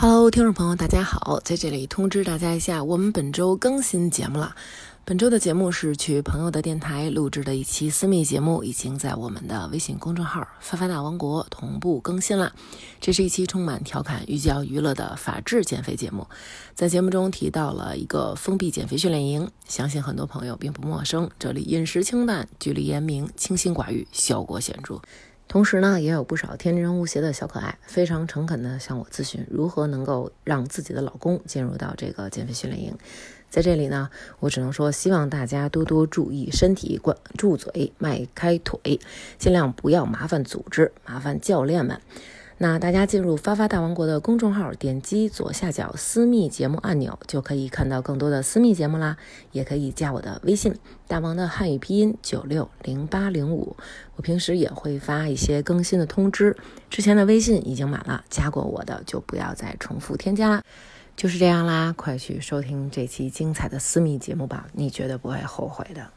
Hello，听众朋友，大家好，在这里通知大家一下，我们本周更新节目了。本周的节目是去朋友的电台录制的一期私密节目，已经在我们的微信公众号“发发大王国”同步更新了。这是一期充满调侃、寓教于乐的法制减肥节目。在节目中提到了一个封闭减肥训练营，相信很多朋友并不陌生。这里饮食清淡，距离严明，清心寡欲，效果显著。同时呢，也有不少天真无邪的小可爱，非常诚恳地向我咨询如何能够让自己的老公进入到这个减肥训练营。在这里呢，我只能说，希望大家多多注意身体，管住嘴，迈开腿，尽量不要麻烦组织，麻烦教练们。那大家进入发发大王国的公众号，点击左下角私密节目按钮，就可以看到更多的私密节目啦。也可以加我的微信，大王的汉语拼音九六零八零五。我平时也会发一些更新的通知。之前的微信已经满了，加过我的就不要再重复添加啦。就是这样啦，快去收听这期精彩的私密节目吧，你绝对不会后悔的。